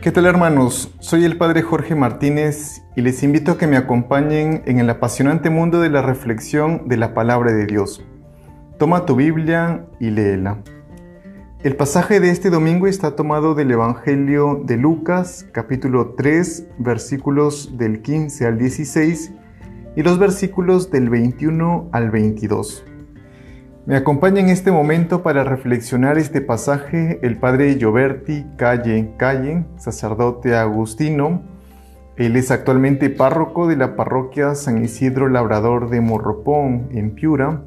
¿Qué tal hermanos? Soy el Padre Jorge Martínez y les invito a que me acompañen en el apasionante mundo de la reflexión de la palabra de Dios. Toma tu Biblia y léela. El pasaje de este domingo está tomado del Evangelio de Lucas, capítulo 3, versículos del 15 al 16 y los versículos del 21 al 22. Me acompaña en este momento para reflexionar este pasaje el padre Gioberti Calle Calle, sacerdote agustino. Él es actualmente párroco de la parroquia San Isidro Labrador de Morropón, en Piura.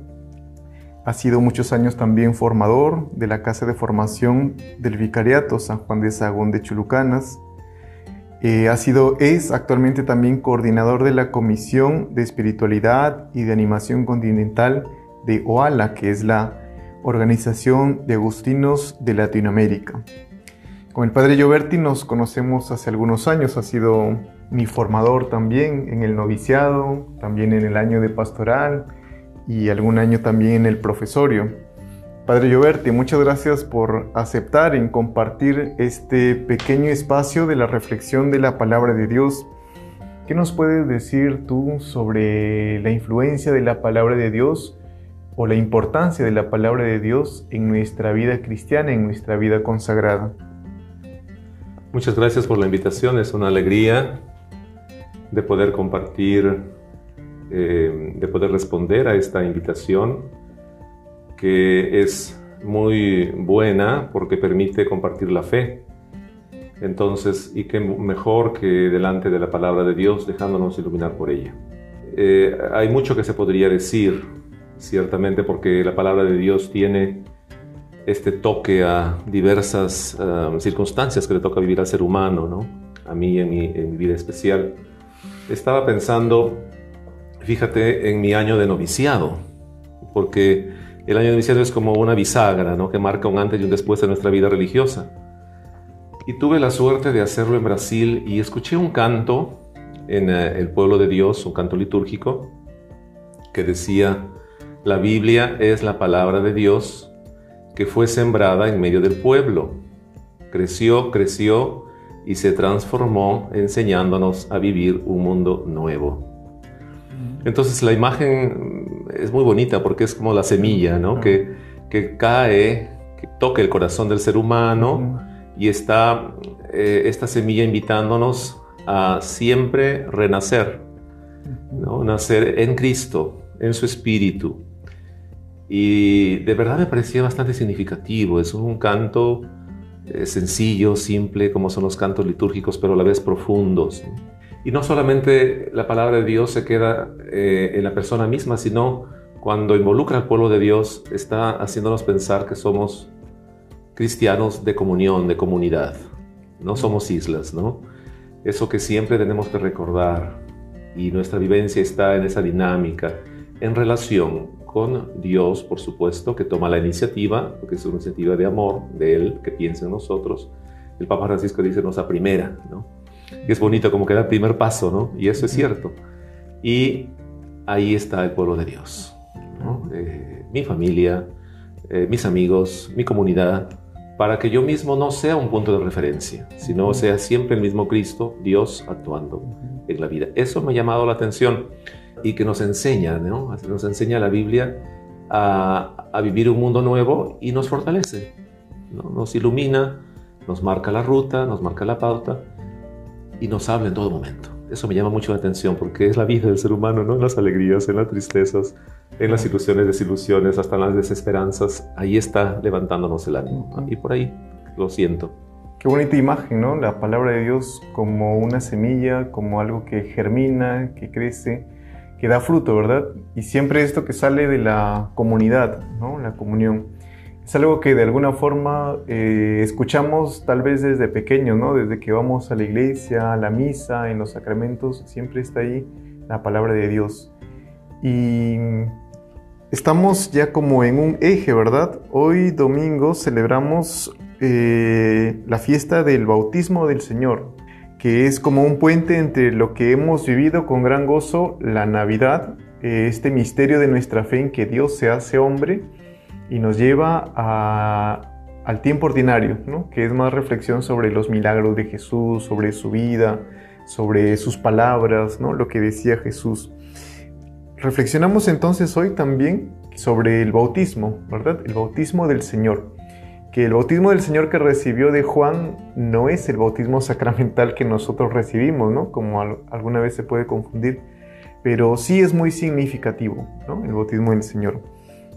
Ha sido muchos años también formador de la Casa de Formación del Vicariato San Juan de Sagún de Chulucanas. Eh, ha sido, es actualmente también coordinador de la Comisión de Espiritualidad y de Animación Continental de OALA, que es la Organización de Agustinos de Latinoamérica. Con el padre Gioberti nos conocemos hace algunos años, ha sido mi formador también en el noviciado, también en el año de pastoral y algún año también en el profesorio. Padre Gioberti, muchas gracias por aceptar en compartir este pequeño espacio de la reflexión de la palabra de Dios. ¿Qué nos puedes decir tú sobre la influencia de la palabra de Dios o la importancia de la palabra de Dios en nuestra vida cristiana, en nuestra vida consagrada. Muchas gracias por la invitación, es una alegría de poder compartir, eh, de poder responder a esta invitación que es muy buena porque permite compartir la fe. Entonces, y qué mejor que delante de la palabra de Dios dejándonos iluminar por ella. Eh, hay mucho que se podría decir ciertamente porque la palabra de Dios tiene este toque a diversas um, circunstancias que le toca vivir al ser humano, ¿no? A mí en mi, vida especial. Estaba pensando, fíjate, en mi año de noviciado, porque el año de noviciado es como una bisagra, ¿no? Que marca un antes y un después de nuestra vida religiosa. Y tuve la suerte de hacerlo en Brasil y escuché un canto en eh, el pueblo de Dios, un canto litúrgico, que decía, la Biblia es la palabra de Dios que fue sembrada en medio del pueblo. Creció, creció y se transformó enseñándonos a vivir un mundo nuevo. Entonces la imagen es muy bonita porque es como la semilla, ¿no? Que, que cae, que toca el corazón del ser humano y está eh, esta semilla invitándonos a siempre renacer, ¿no? nacer en Cristo, en su espíritu. Y de verdad me parecía bastante significativo. Es un canto eh, sencillo, simple, como son los cantos litúrgicos, pero a la vez profundos. Y no solamente la palabra de Dios se queda eh, en la persona misma, sino cuando involucra al pueblo de Dios, está haciéndonos pensar que somos cristianos de comunión, de comunidad. No somos islas, ¿no? Eso que siempre tenemos que recordar. Y nuestra vivencia está en esa dinámica, en relación con Dios, por supuesto, que toma la iniciativa, porque es una iniciativa de amor de Él, que piensa en nosotros. El Papa Francisco dice, nos a primera, ¿no? Y es bonito como que da el primer paso, ¿no? Y eso es cierto. Y ahí está el pueblo de Dios. Eh, mi familia, eh, mis amigos, mi comunidad, para que yo mismo no sea un punto de referencia, sino sea siempre el mismo Cristo, Dios actuando en la vida. Eso me ha llamado la atención y que nos enseña, ¿no? nos enseña la Biblia a, a, vivir un mundo nuevo y nos fortalece, ¿no? nos ilumina, nos marca la ruta, nos marca la pauta y nos habla en todo momento. Eso me llama mucho la atención porque es la vida del ser humano, ¿no? En las alegrías, en las tristezas, en las ilusiones, desilusiones, hasta en las desesperanzas. Ahí está levantándonos el ánimo. Y por ahí lo siento. Qué bonita imagen, ¿no? La palabra de Dios como una semilla, como algo que germina, que crece que da fruto, ¿verdad? Y siempre esto que sale de la comunidad, ¿no? La comunión. Es algo que de alguna forma eh, escuchamos tal vez desde pequeño, ¿no? Desde que vamos a la iglesia, a la misa, en los sacramentos, siempre está ahí la palabra de Dios. Y estamos ya como en un eje, ¿verdad? Hoy domingo celebramos eh, la fiesta del bautismo del Señor que es como un puente entre lo que hemos vivido con gran gozo, la Navidad, eh, este misterio de nuestra fe en que Dios se hace hombre y nos lleva al tiempo ordinario, ¿no? que es más reflexión sobre los milagros de Jesús, sobre su vida, sobre sus palabras, ¿no? lo que decía Jesús. Reflexionamos entonces hoy también sobre el bautismo, ¿verdad? El bautismo del Señor. Que el bautismo del Señor que recibió de Juan no es el bautismo sacramental que nosotros recibimos, ¿no? Como alguna vez se puede confundir, pero sí es muy significativo, ¿no? El bautismo del Señor.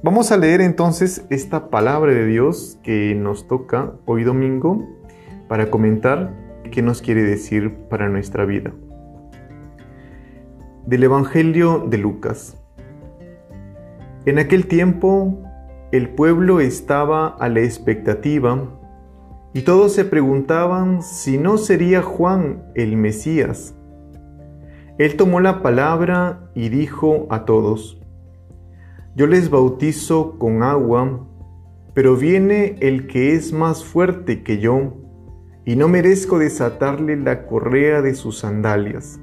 Vamos a leer entonces esta palabra de Dios que nos toca hoy domingo para comentar qué nos quiere decir para nuestra vida. Del Evangelio de Lucas. En aquel tiempo el pueblo estaba a la expectativa y todos se preguntaban si no sería Juan el Mesías. Él tomó la palabra y dijo a todos, yo les bautizo con agua, pero viene el que es más fuerte que yo, y no merezco desatarle la correa de sus sandalias.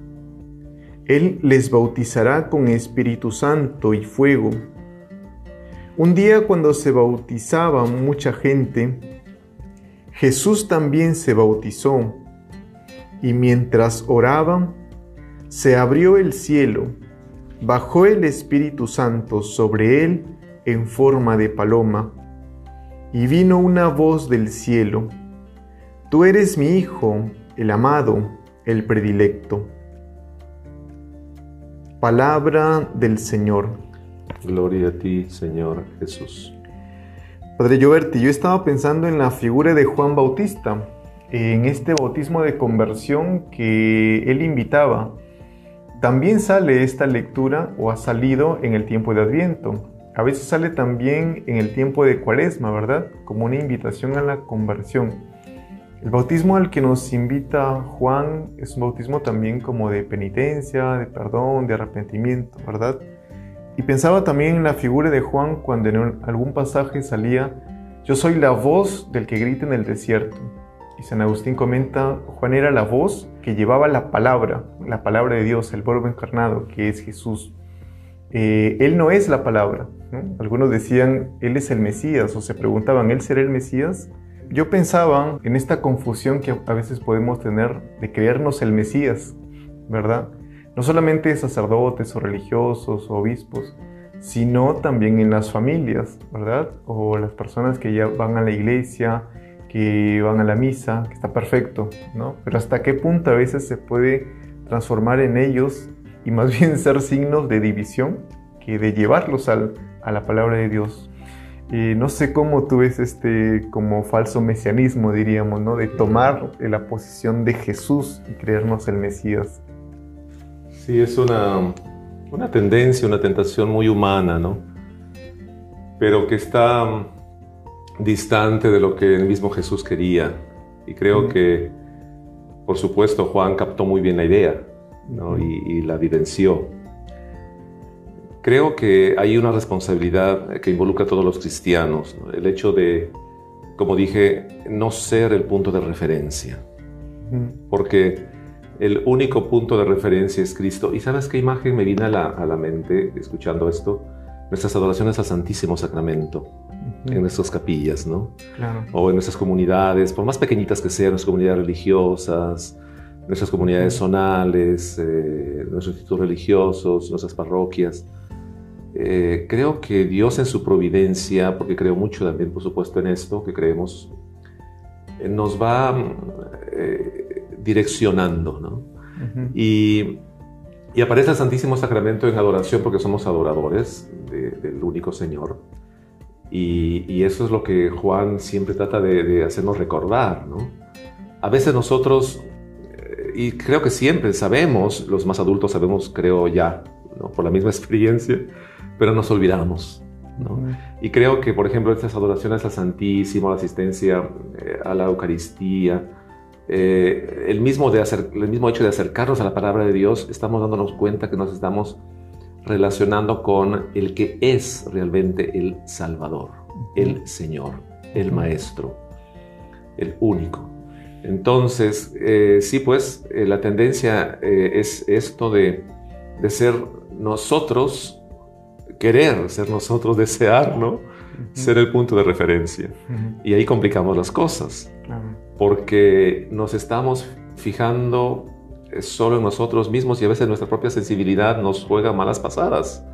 Él les bautizará con Espíritu Santo y fuego. Un día cuando se bautizaba mucha gente, Jesús también se bautizó, y mientras oraba, se abrió el cielo bajó el Espíritu Santo sobre él en forma de paloma, y vino una voz del cielo, Tú eres mi Hijo, el amado, el predilecto. Palabra del Señor. Gloria a ti, Señor Jesús. Padre Lloberti, yo estaba pensando en la figura de Juan Bautista, en este bautismo de conversión que él invitaba también sale esta lectura o ha salido en el tiempo de Adviento. A veces sale también en el tiempo de Cuaresma, ¿verdad? Como una invitación a la conversión. El bautismo al que nos invita Juan es un bautismo también como de penitencia, de perdón, de arrepentimiento, ¿verdad? Y pensaba también en la figura de Juan cuando en algún pasaje salía, yo soy la voz del que grita en el desierto. Y San Agustín comenta, Juan era la voz que llevaba la palabra, la palabra de Dios, el verbo encarnado, que es Jesús. Eh, él no es la palabra. Algunos decían, Él es el Mesías, o se preguntaban, ¿Él será el Mesías? Yo pensaba en esta confusión que a veces podemos tener de creernos el Mesías, ¿verdad? No solamente sacerdotes o religiosos o obispos, sino también en las familias, ¿verdad? O las personas que ya van a la iglesia, que van a la misa, que está perfecto, ¿no? Pero hasta qué punto a veces se puede transformar en ellos y más bien ser signos de división que de llevarlos a la palabra de Dios. Y no sé cómo tú ves este como falso mesianismo, diríamos, ¿no? De tomar la posición de Jesús y creernos el Mesías. Sí, es una, una tendencia, una tentación muy humana, ¿no? Pero que está distante de lo que el mismo Jesús quería. Y creo que, por supuesto, Juan captó muy bien la idea y, la vivenció. Creo que hay una responsabilidad que involucra a todos los cristianos, el hecho de, como dije, no ser el punto de referencia, porque el único punto de referencia es Cristo. ¿Y sabes qué imagen me viene a la, a la mente escuchando esto? Nuestras adoraciones al Santísimo Sacramento en nuestras capillas, ¿no? O en nuestras comunidades, por más pequeñitas que sean, nuestras comunidades religiosas, nuestras comunidades zonales, eh, nuestros institutos religiosos, nuestras parroquias. Eh, creo que Dios en su providencia, porque creo mucho también, por supuesto, en esto, que creemos, eh, nos va direccionando, ¿no? y, y, aparece el Santísimo Sacramento en adoración porque somos adoradores del único Señor. Y, eso es lo que Juan siempre trata de, hacernos recordar, ¿no? A veces nosotros, eh, y creo que siempre sabemos, los más adultos sabemos, creo ya, ¿no? por la misma experiencia, pero nos olvidamos. ¿no? Y creo que, por ejemplo, estas adoraciones al Santísimo, la asistencia eh, a la Eucaristía, eh, el, mismo de hacer, el mismo hecho de acercarnos a la palabra de Dios, estamos dándonos cuenta que nos estamos relacionando con el que es realmente el Salvador, el Señor, el Maestro, el único. Entonces, eh, sí, pues eh, la tendencia eh, es esto de, de, ser nosotros, querer ser nosotros, desear, ¿no? ser el punto de referencia. Y ahí complicamos las cosas, porque nos estamos fijando eh, solo en nosotros mismos y a veces nuestra propia sensibilidad nos juega malas pasadas,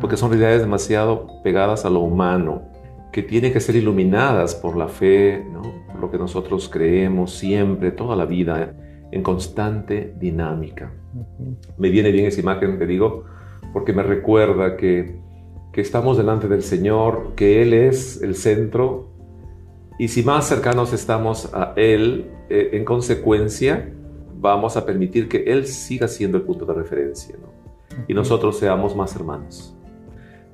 porque son realidades demasiado pegadas a lo humano, que tienen que ser iluminadas por la fe, ¿no? por lo que nosotros creemos siempre, toda la vida, en constante dinámica. Me viene bien esa imagen, te digo, porque me recuerda que, que estamos delante del Señor, que Él es el centro, y si más cercanos estamos a Él, eh, en consecuencia, vamos a permitir que Él siga siendo el punto de referencia, ¿no? y nosotros seamos más hermanos.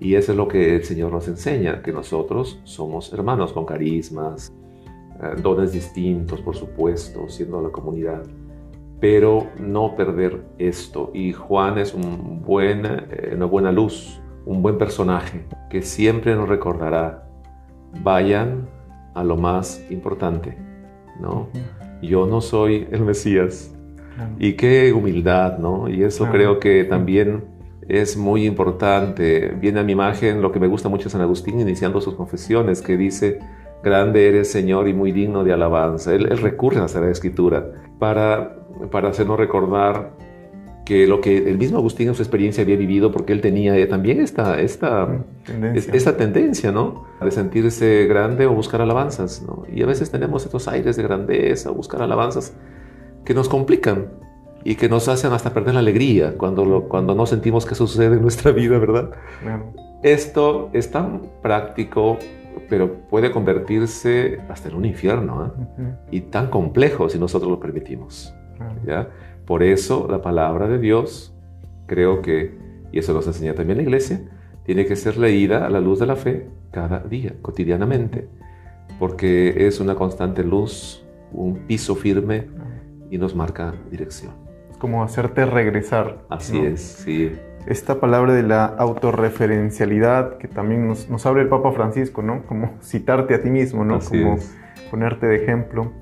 Y eso es lo que el Señor nos enseña, que nosotros somos hermanos con carismas, eh, dones distintos, por supuesto, siendo la comunidad pero no perder esto. Y Juan es un buen, eh, una buena luz, un buen personaje que siempre nos recordará, vayan a lo más importante, ¿no? Yo no soy el Mesías. Y qué humildad, ¿no? Y eso creo que también es muy importante. Viene a mi imagen lo que me gusta mucho San Agustín iniciando sus confesiones, que dice, grande eres Señor y muy digno de alabanza. Él, él recurre a la Sagrada Escritura para para hacernos recordar que lo que el mismo Agustín en su experiencia había vivido, porque él tenía eh, también esta, esta, tendencia. esta tendencia, ¿no? De sentirse grande o buscar alabanzas, ¿no? Y a veces tenemos estos aires de grandeza, o buscar alabanzas, que nos complican y que nos hacen hasta perder la alegría cuando, cuando no sentimos que sucede en nuestra vida, ¿verdad? Esto es tan práctico, pero puede convertirse hasta en un infierno, ¿eh? Y tan complejo si nosotros lo permitimos. ¿ya? Por eso la palabra de Dios, creo que, y eso nos enseña también la iglesia, tiene que ser leída a la luz de la fe cada día, cotidianamente, porque es una constante luz, un piso firme y nos marca dirección. Es como hacerte regresar. Así es, sí. Esta palabra de la autorreferencialidad que también nos, nos abre el Papa Francisco, ¿no? Como citarte a ti mismo, ¿no? como ponerte de ejemplo.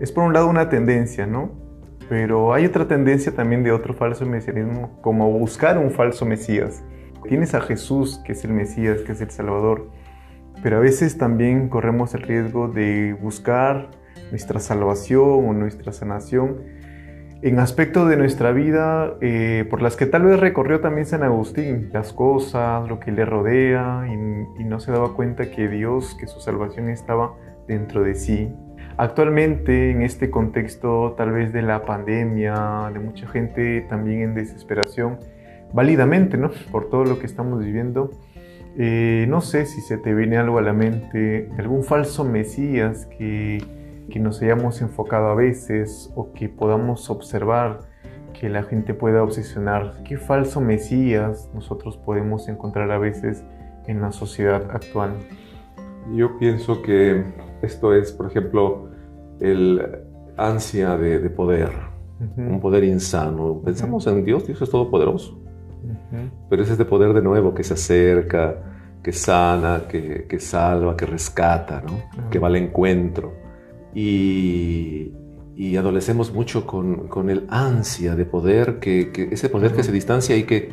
Es por un lado una tendencia, ¿no? Pero hay otra tendencia también de otro falso mesianismo, como buscar un falso Mesías. Tienes a Jesús, que es el Mesías, que es el Salvador, pero a veces también corremos el riesgo de buscar nuestra salvación o nuestra sanación en aspectos de nuestra vida eh, por las que tal vez recorrió también San Agustín, las cosas, lo que le rodea, y, y no se daba cuenta que Dios, que su salvación estaba dentro de sí, Actualmente, en este contexto tal vez de la pandemia, de mucha gente también en desesperación, válidamente, ¿no? Por todo lo que estamos viviendo, eh, no sé si se te viene algo a la mente, algún falso Mesías que, que nos hayamos enfocado a veces o que podamos observar que la gente pueda obsesionar. ¿Qué falso Mesías nosotros podemos encontrar a veces en la sociedad actual? Yo pienso que esto es, por ejemplo, el ansia de, poder, un poder insano. Pensamos en Dios, Dios es todopoderoso. Pero es este poder de nuevo que se acerca, que sana, que, salva, que rescata, ¿no? que va al encuentro. Y, adolecemos mucho con, el ansia de poder, que, ese poder que se distancia y que,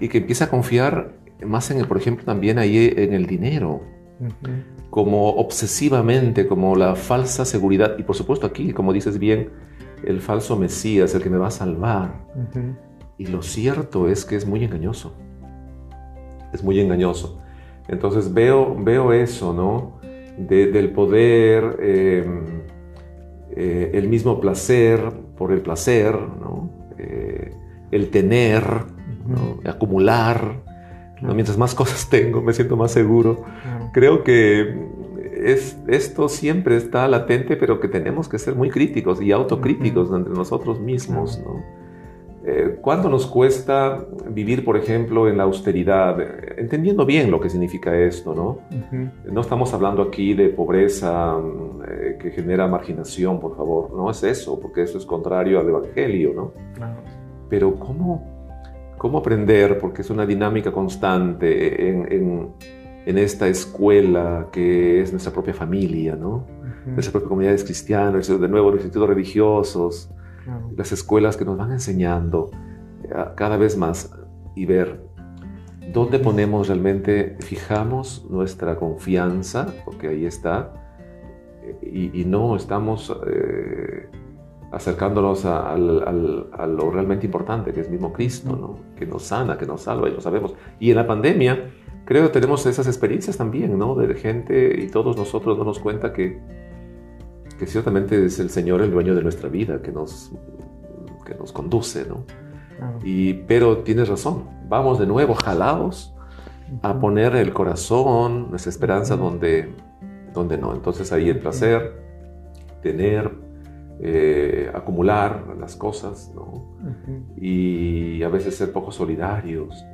y que empieza a confiar más en el, por ejemplo, también ahí en el dinero como obsesivamente, como la falsa seguridad, y por supuesto aquí, como dices bien, el falso Mesías, el que me va a salvar. Y lo cierto es que es muy engañoso. Es muy engañoso. Entonces veo, veo eso, ¿no? del poder, em, eh, el mismo placer por el placer, ¿no? Eh, el tener, acumular, Mientras más cosas tengo, me siento más seguro. Creo que es, esto siempre está latente, pero que tenemos que ser muy críticos y autocríticos entre nosotros mismos. ¿no? Eh, ¿Cuánto nos cuesta vivir, por ejemplo, en la austeridad? Entendiendo bien lo que significa esto, ¿no? No estamos hablando aquí de pobreza eh, que genera marginación, por favor. No es eso, porque eso es contrario al Evangelio, ¿no? Pero ¿cómo cómo aprender, porque es una dinámica constante en, esta escuela que es nuestra propia familia, ¿no? Nuestra propia comunidad cristiana, de nuevo los institutos religiosos, las escuelas que nos van enseñando eh, cada vez más y ver ¿Dónde ponemos realmente, fijamos nuestra confianza, porque ahí está, y, no estamos eh, acercándonos a, lo realmente importante, que es mismo Cristo, ¿no? que nos sana, que nos salva, y lo sabemos. Y en la pandemia, creo que tenemos esas experiencias también, ¿no? De gente y todos nosotros nos cuenta que, que ciertamente es el Señor el dueño de nuestra vida, que nos, que nos conduce, ¿no? Y, pero tienes razón, vamos de nuevo jalados a poner el corazón, nuestra esperanza donde, donde no. Entonces ahí el placer, tener, eh, acumular las cosas, ¿no? Y a veces ser poco solidarios,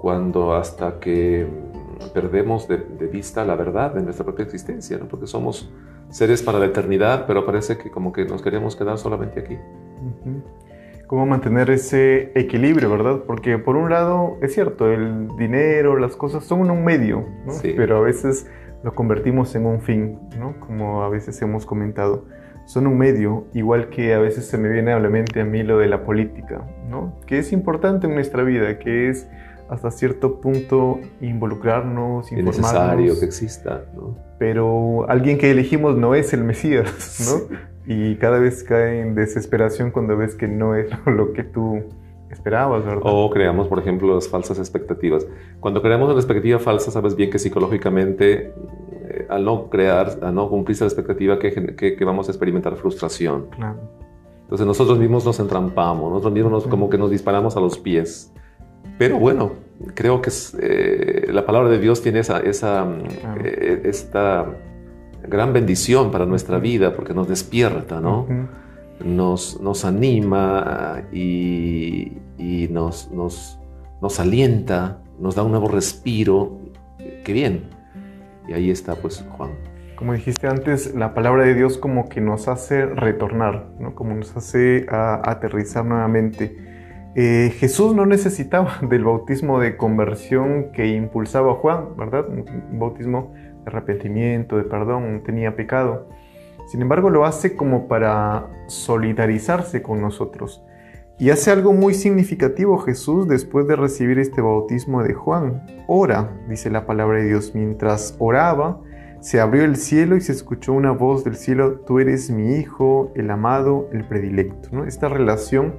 Cuando hasta que perdemos de, vista la verdad de nuestra propia existencia, ¿no? Porque somos seres para la eternidad, pero parece que como que nos queremos quedar solamente aquí cómo mantener ese equilibrio, ¿verdad? Porque por un lado, es cierto, el dinero, las cosas son un medio, ¿no? Pero a veces lo convertimos en un fin, ¿no? Como a veces hemos comentado. Son un medio, igual que a veces se me viene a la mente a mí lo de la política, ¿no? Que es importante en nuestra vida, que es hasta cierto punto involucrarnos, informarnos. Es necesario que exista, ¿no? Pero alguien que elegimos no es el Mesías, ¿no? y cada vez cae en desesperación cuando ves que no es lo que tú esperabas, ¿verdad? O creamos, por ejemplo, las falsas expectativas. Cuando creamos una expectativa falsa, sabes bien que psicológicamente, eh, al no crear, al no cumplirse la expectativa, que, que, vamos a experimentar frustración. Claro. Entonces nosotros mismos nos entrampamos, nosotros mismos nos, como que nos disparamos a los pies. Pero bueno, creo que eh, la palabra de Dios tiene esa, esa eh, esta gran bendición para nuestra vida porque nos despierta, ¿no? nos, nos, anima y, y nos, nos, nos, alienta, nos da un nuevo respiro. Qué bien. Y ahí está, pues, Juan. Como dijiste antes, la palabra de Dios como que nos hace retornar, ¿no? como nos hace aterrizar nuevamente. Eh, Jesús no necesitaba del bautismo de conversión que impulsaba Juan, ¿verdad? Un bautismo arrepentimiento, de perdón, tenía pecado. Sin embargo, lo hace como para solidarizarse con nosotros. Y hace algo muy significativo Jesús después de recibir este bautismo de Juan. Ora, dice la palabra de Dios. Mientras oraba, se abrió el cielo y se escuchó una voz del cielo, tú eres mi hijo, el amado, el predilecto. Esta relación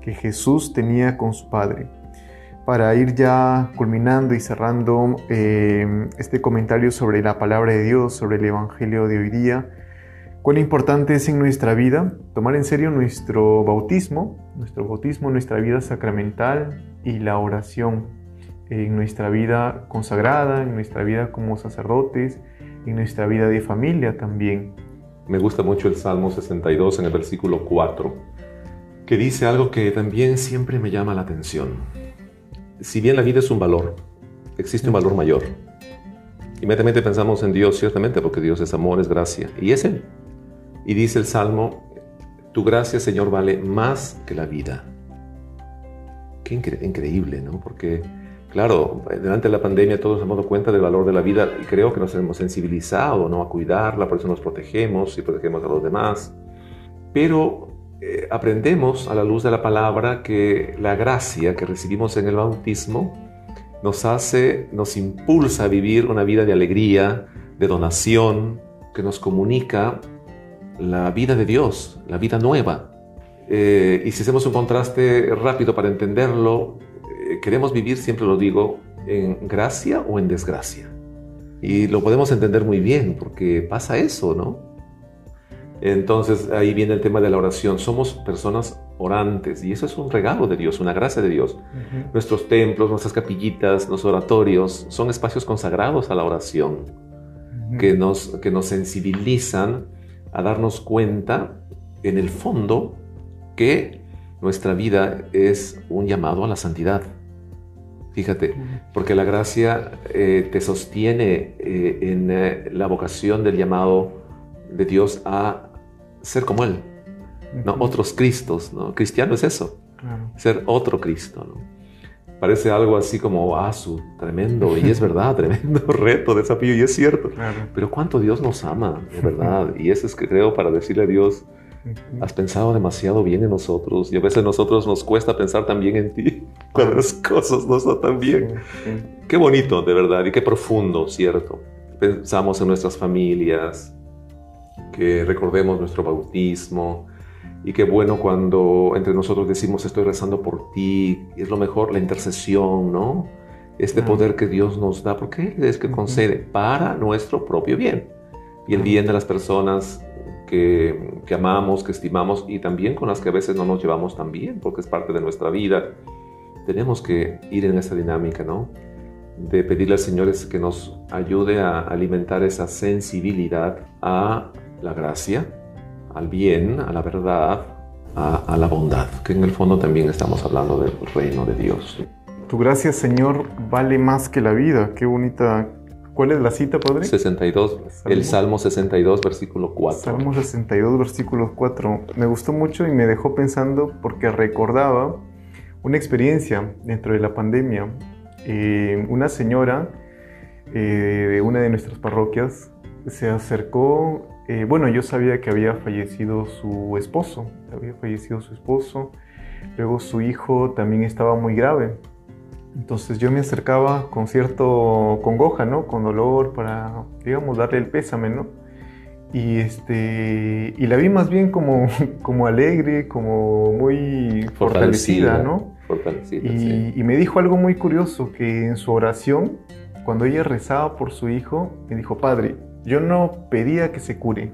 que Jesús tenía con su Padre para ir ya culminando y cerrando em, este comentario sobre la palabra de Dios, sobre el Evangelio de hoy día, cuán importante es en nuestra vida tomar en serio nuestro bautismo, nuestro bautismo, nuestra vida sacramental y la oración en nuestra vida consagrada, en nuestra vida como sacerdotes, en nuestra vida de familia también. Me gusta mucho el Salmo 62 en el versículo 4, que dice algo que también siempre me llama la atención si bien la vida es un valor, existe un valor mayor. Inmediatamente pensamos en Dios, ciertamente, porque Dios es amor, es gracia, y es Él. Y dice el Salmo, tu gracia, Señor, vale más que la vida. Qué increíble, ¿no? Porque, claro, durante la pandemia todos hemos dado cuenta del valor de la vida y creo que nos hemos sensibilizado, ¿no? A cuidarla, por eso nos protegemos y protegemos a los demás. Pero eh, aprendemos a la luz de la palabra que la gracia que recibimos en el bautismo nos hace, nos impulsa a vivir una vida de alegría, de donación, que nos comunica la vida de Dios, la vida nueva. Eh, y si hacemos un contraste rápido para entenderlo, eh, queremos vivir, siempre lo digo, en gracia o en desgracia. Y lo podemos entender muy bien porque pasa eso, ¿no? Entonces ahí viene el tema de la oración. Somos personas orantes y eso es un regalo de Dios, una gracia de Dios. Nuestros templos, nuestras capillitas, los oratorios son espacios consagrados a la oración que, nos, que nos sensibilizan a darnos cuenta en el fondo que nuestra vida es un llamado a la santidad. Fíjate, porque la gracia eh, te sostiene eh, en eh, la vocación del llamado de Dios a ser como Él, no otros Cristos, ¿no? Cristiano es eso, ser otro Cristo, ¿no? Parece algo así como, ah, su tremendo, y es verdad, tremendo reto, desafío, y es cierto. Pero cuánto Dios nos ama, de verdad. Y eso es que creo para decirle a Dios, Has pensado demasiado bien en nosotros y a veces a nosotros nos cuesta pensar también en ti cuando las cosas no están tan bien. Qué bonito, de verdad, y qué profundo, ¿cierto? Pensamos en nuestras familias, que recordemos nuestro bautismo y qué bueno cuando entre nosotros decimos estoy rezando por ti, es lo mejor la intercesión, ¿no? Este poder que Dios nos da, porque Él es que concede para nuestro propio bien y el bien de las personas que, que, amamos, que estimamos y también con las que a veces no nos llevamos tan bien, porque es parte de nuestra vida. Tenemos que ir en esa dinámica, ¿no? De pedirle al Señor que nos ayude a alimentar esa sensibilidad a la gracia, al bien, a la verdad, a, a la bondad, que en el fondo también estamos hablando del reino de Dios. Tu gracia, Señor, vale más que la vida. Qué bonita ¿Cuál es la cita, Padre? 62, el Salmo 62, versículo 4. Salmo 62, versículo 4. Me gustó mucho y me dejó pensando porque recordaba una experiencia dentro de la pandemia. Eh, una señora eh, de una de nuestras parroquias se acercó, eh, bueno, yo sabía que había fallecido su esposo, había fallecido su esposo, luego su hijo también estaba muy grave, entonces yo me acercaba con cierto congoja, ¿no? Con dolor para, digamos, darle el pésame, ¿no? Y, este, y la vi más bien como, como alegre, como muy fortalecida, ¿no? Fortalecida, y, sí. y me dijo algo muy curioso, que en su oración, cuando ella rezaba por su hijo, me dijo, Padre, yo no pedía que se cure,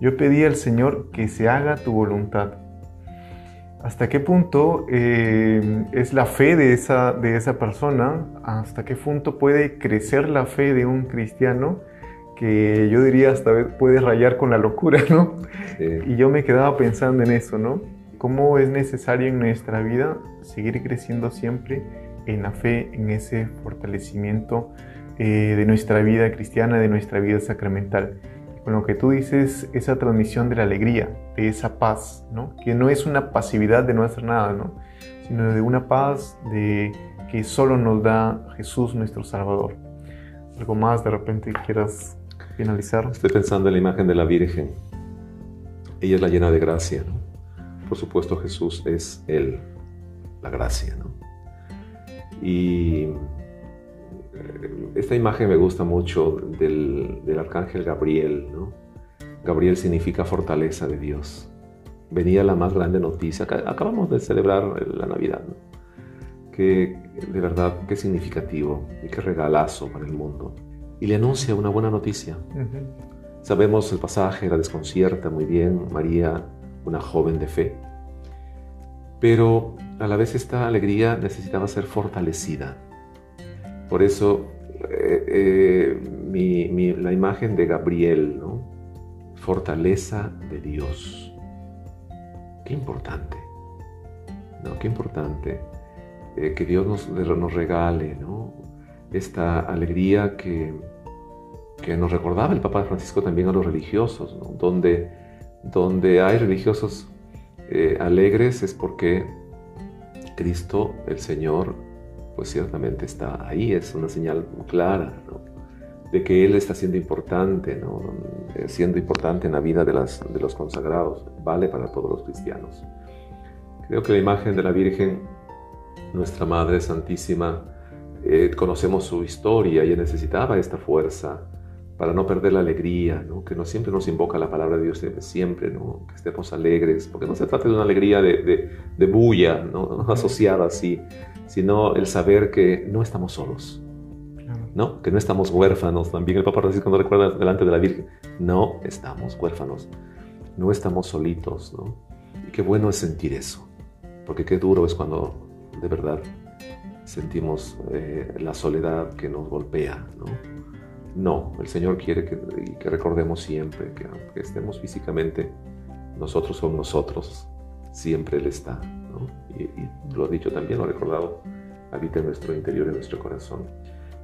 yo pedía al Señor que se haga tu voluntad. ¿Hasta qué punto eh, es la fe de esa, de esa persona? ¿Hasta qué punto puede crecer la fe de un cristiano? Que yo diría hasta puede rayar con la locura, ¿no? Sí. Y yo me quedaba pensando en eso, ¿no? Cómo es necesario en nuestra vida seguir creciendo siempre en la fe, en ese fortalecimiento eh, de nuestra vida cristiana, de nuestra vida sacramental con lo que tú dices, esa transmisión de la alegría, de esa paz, ¿no? Que no es una pasividad de no hacer nada, ¿no? Sino de una paz de que solo nos da Jesús nuestro Salvador. ¿Algo más de repente quieras finalizar? Estoy pensando en la imagen de la Virgen. Ella es la llena de gracia, ¿no? Por supuesto Jesús es Él, la gracia, ¿no? Y esta imagen me gusta mucho del, del arcángel Gabriel. ¿no? Gabriel significa fortaleza de Dios. Venía la más grande noticia. Acabamos de celebrar la Navidad. ¿no? Que de verdad, qué significativo y qué regalazo para el mundo. Y le anuncia una buena noticia. Uh -huh. Sabemos el pasaje, la desconcierta muy bien. María, una joven de fe. Pero a la vez esta alegría necesitaba ser fortalecida. Por eso eh, eh, la imagen de Gabriel, ¿no? fortaleza de Dios. Qué importante, ¿no? Qué importante eh, que Dios nos, nos regale ¿no? esta alegría que, que, nos recordaba el Papa Francisco también a los religiosos, donde, donde hay religiosos alegres es porque Cristo, el Señor, pues ciertamente está ahí, es una señal clara ¿no? de que Él está siendo importante, ¿no? siendo importante en la vida de, las, de los consagrados, vale para todos los cristianos. Creo que la imagen de la Virgen, nuestra Madre Santísima, eh, conocemos su historia, ella necesitaba esta fuerza para no perder la alegría, ¿no? que no siempre nos invoca la palabra de Dios, siempre, ¿no? que estemos alegres, porque no se trata de una alegría de, de, de bulla, ¿no? asociada así, sino el saber que no estamos solos, ¿no? que no estamos huérfanos. También el Papa Francisco nos recuerda delante de la Virgen, no estamos huérfanos, no estamos solitos. ¿no? Y qué bueno es sentir eso, porque qué duro es cuando de verdad sentimos eh, la soledad que nos golpea. ¿no? No, el Señor quiere que, que recordemos siempre que aunque estemos físicamente, nosotros somos nosotros, siempre Él está. ¿no? Y, y, lo dicho también, lo recordado, habita en nuestro interior, en nuestro corazón.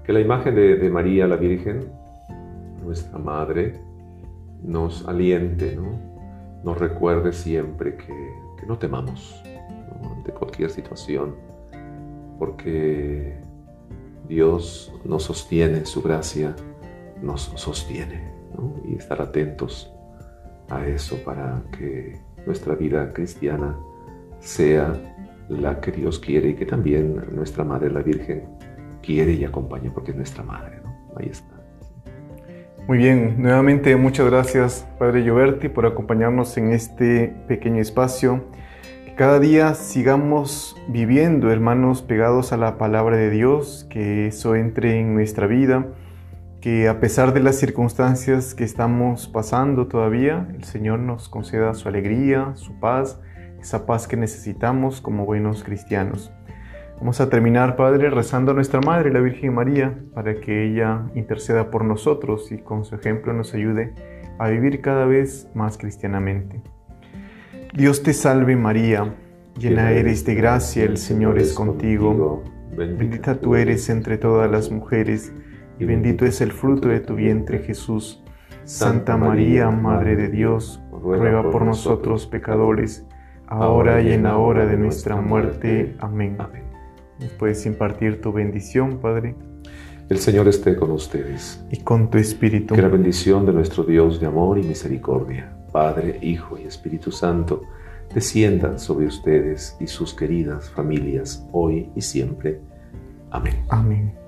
Que la imagen de, María, la Virgen, nuestra Madre, nos aliente, ¿no? nos recuerde siempre que, no temamos ¿no? ante cualquier situación, porque Dios nos sostiene, su gracia nos sostiene y estar atentos a eso para que nuestra vida cristiana sea la que Dios quiere y que también nuestra Madre, la Virgen, quiere y acompaña porque es nuestra Madre. ¿no? Ahí está. Muy bien, nuevamente muchas gracias Padre Lloberti por acompañarnos en este pequeño espacio. Que cada día sigamos viviendo, hermanos, pegados a la palabra de Dios, que eso entre en nuestra vida, que a pesar de las circunstancias que estamos pasando todavía, el Señor nos conceda su alegría, su paz, esa paz que necesitamos como buenos cristianos. Vamos a terminar, Padre, rezando a nuestra Madre, la Virgen María, para que ella interceda por nosotros y con su ejemplo nos ayude a vivir cada vez más cristianamente. Dios te salve María, llena eres de gracia, el Señor es contigo, bendita tú eres entre todas las mujeres, y bendito es el fruto de tu vientre Jesús. Santa María, Madre de Dios, ruega por nosotros pecadores, ahora y en la hora de nuestra muerte. Amén. ¿Nos puedes impartir tu bendición, Padre? El Señor esté con ustedes. Y con tu espíritu. Que la bendición de nuestro Dios de amor y misericordia, Padre, Hijo y Espíritu Santo, desciendan sobre ustedes y sus queridas familias, hoy y siempre. Amén. Amén.